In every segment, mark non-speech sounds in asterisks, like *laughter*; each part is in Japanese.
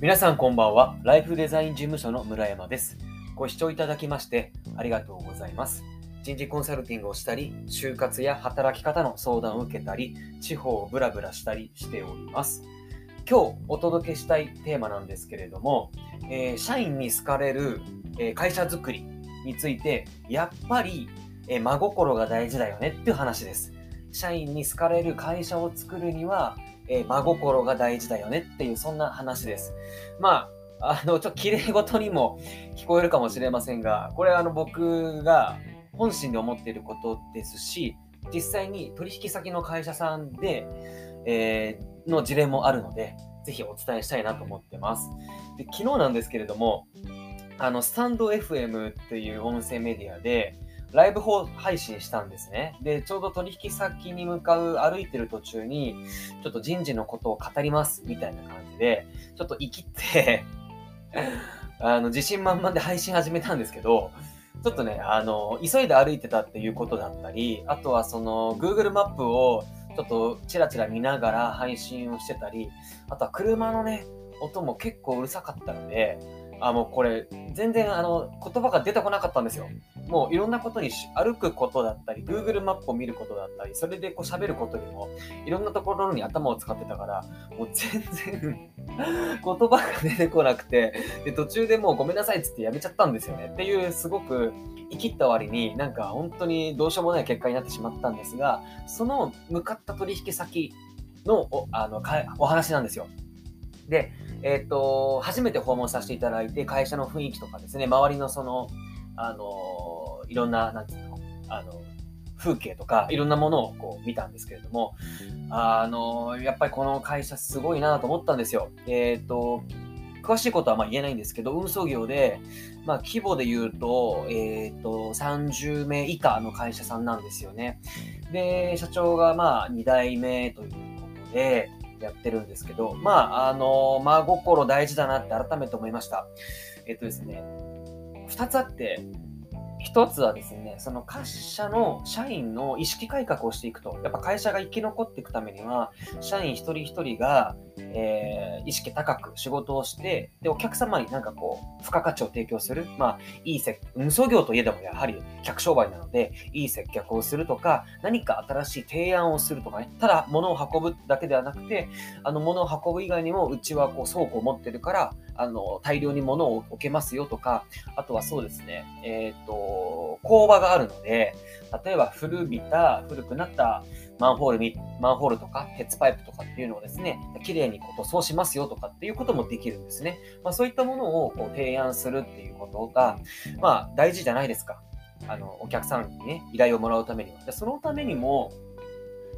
皆さんこんばんは。ライフデザイン事務所の村山です。ご視聴いただきましてありがとうございます。人事コンサルティングをしたり、就活や働き方の相談を受けたり、地方をブラブラしたりしております。今日お届けしたいテーマなんですけれども、えー社員に好かれる、えー会社づくりについて、やっぱり、えー真心が大事だよねっていう話です。社員に好かれる会社を作るには、えー真心が大事だよねっていう、そんな話です。まあ、あの、ちょっと綺麗事にも聞こえるかもしれませんが、これはあの僕が本心で思っていることですし、実際に取引先の会社さんで、えーの事例もあるので、ぜひお伝えしたいなと思ってます。で昨日なんですけれども、あの、スタンド FM っていう音声メディアで、ライブ配信したんですね。で、ちょうど取引先に向かう歩いてる途中に、ちょっと人事のことを語りますみたいな感じで、ちょっと生きって、*laughs* あの、自信満々で配信始めたんですけど、ちょっとね、あの、急いで歩いてたっていうことだったり、あとはその、Google マップをちょっとチラチラ見ながら配信をしてたり、あとは車のね、音も結構うるさかったので、あ、もうこれ、全然あの、言葉が出てこなかったんですよ。もういろんなことにし歩くことだったり、Google マップを見ることだったり、それでこう喋ることにも、いろんなところに頭を使ってたから、もう全然 *laughs* 言葉が出てこなくて、で、途中でもうごめんなさいっつってやめちゃったんですよね。っていう、すごく生きった割になんか本当にどうしようもない結果になってしまったんですが、その向かった取引先のおあのかお話なんですよ。で、えっ、と、初めて訪問させていただいて、会社の雰囲気とかですね、周りのその、あの、いろんな、なんていうの、あの、風景とか、いろんなものをこう見たんですけれども、あの、やっぱりこの会社すごいなと思ったんですよ。えっ、と、詳しいことはまあ言えないんですけど、運送業で、まあ規模で言うと、えっ、と、30名以下の会社さんなんですよね。で、社長がまあ2代目ということで、やってるんですけど、まあ、あの、真心大事だなって改めて思いました。えっとですね、二つあって、一つはですね、その会社の社員の意識改革をしていくと、やっぱ会社が生き残っていくためには、社員一人一人が、えー意識高く仕事をして、で、お客様になんかこう、付加価値を提供する。まあ、いい接、運送業といえどもやはり客商売なので、いい接客をするとか、何か新しい提案をするとかね、ただ物を運ぶだけではなくて、あの物を運ぶ以外にも、うちはこう倉庫を持ってるから、あの、大量に物を置けますよとか、あとはそうですね、えっ、と、工場があるので、例えば古びた、古くなったマンホールみ、マンホールとか鉄パイプとかっていうのをですね、綺麗にこう塗装しますよとかっていうこともできるんですね。まあそういったものをこう提案するっていうことが、まあ大事じゃないですか。あの、お客さんにね、依頼をもらうためには。でそのためにも、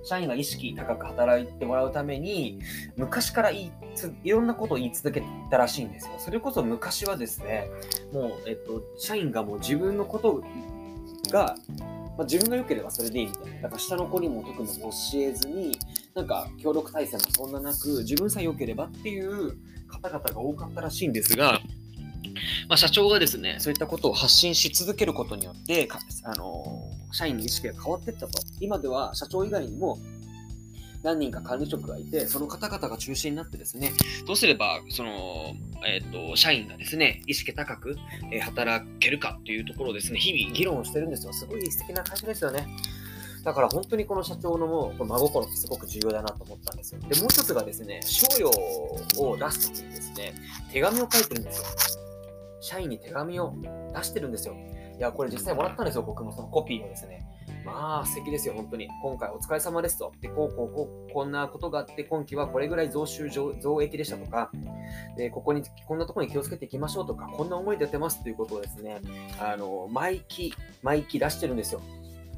社員が意識高く働いてもらうために、昔から言いつ、いろんなことを言い続けたらしいんですよ。それこそ昔はですね、もう、えっと、社員がもう自分のことが、まあ、自分が良ければそれでいいみたいな。だから下の子にも特に教えずに、なんか協力体制もそんななく、自分さえ良ければっていう方々が多かったらしいんですが、まあ、社長がですね、そういったことを発信し続けることによって、かあの社員の意識が変わっていったと。今では社長以外にも何人か管理職がいて、その方々が中心になってですね、どうすれば、その、えっ、と、社員がですね、意識高く、えー働けるかっていうところをですね、日々議論をしてるんですよ。すごい素敵な会社ですよね。だから本当にこの社長のもう真心ってすごく重要だなと思ったんですよ。で、もう一つがですね、賞与を出すときにですね、手紙を書いてるんですよ。社員に手紙を出してるんですよ。いや、これ実際もらったんですよ、僕もそのコピーをですね。まあ、素敵ですよ、本当に。今回お疲れ様ですと。で、こう、こう、こう、こんなことがあって、今期はこれぐらい増収増益でしたとか、で、ここに、こんなところに気をつけていきましょうとか、こんな思いでやってますということをですね、あの、毎期、毎期出してるんですよ。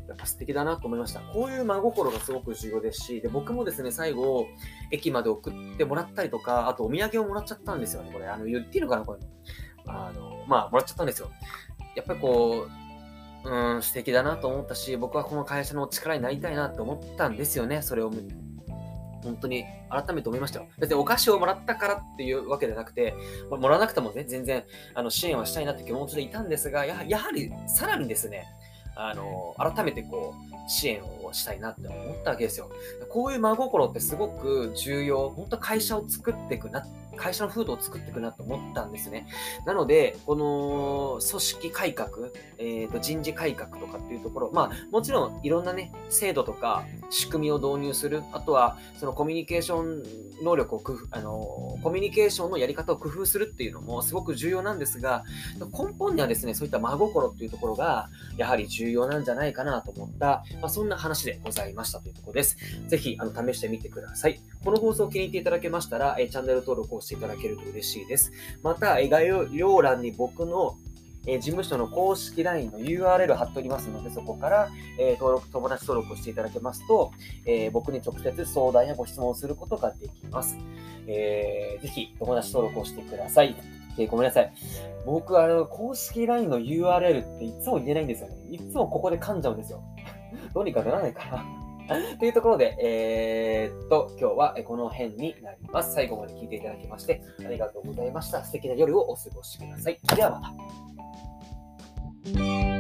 やっぱ素敵だなと思いました。こういう真心がすごく重要ですし、で、僕もですね、最後、駅まで送ってもらったりとか、あとお土産をもらっちゃったんですよね、これ。あの、言っていいのかな、これ。あの、まあ、もらっちゃったんですよ。やっぱりこう、うん、素敵だなと思ったし、僕はこの会社の力になりたいなと思ったんですよね、それを。本当に改めて思いましたよ。別にお菓子をもらったからっていうわけじゃなくて、まあもらわなくてもね、全然あの支援はしたいなって気持ちでいたんですが、やはやはりさらにですね、あの、改めてこう、支援をしたいなって思ったわけですよ。こういう真心ってすごく重要。本当会社を作っていくな、会社の風土を作っていくなと思ったんですね。なので、この組織改革、えー、と人事改革とかっていうところ、まあもちろんいろんなね、制度とか仕組みを導入する、あとはそのコミュニケーション能力を工夫、あの、コミュニケーションのやり方を工夫するっていうのもすごく重要なんですが、根本にはですね、そういった真心っていうところが、やはり重要なんじゃないかなと思った、まあ、そんな話話でございましたというところです。ぜひ、あの、試してみてください。この放送を気に入っていただけましたら、えチャンネル登録をしていただけると嬉しいです。また、概要欄に僕のえ事務所の公式 LINE の URL 貼っておりますので、そこから、え登録、友達登録をしていただけますと、え僕に直接相談やご質問をすることができます。えー、ぜひ友達登録をしてください。え、ごめんなさい。僕、あの、公式 LINE の URL っていつも言えないんですよね。いつもここで噛んじゃうんですよ。どうにかならないかなと *laughs* いうところで、えー、っと、今日はこの辺になります。最後まで聞いていただきまして、ありがとうございました。素敵な夜をお過ごしください。ではまた。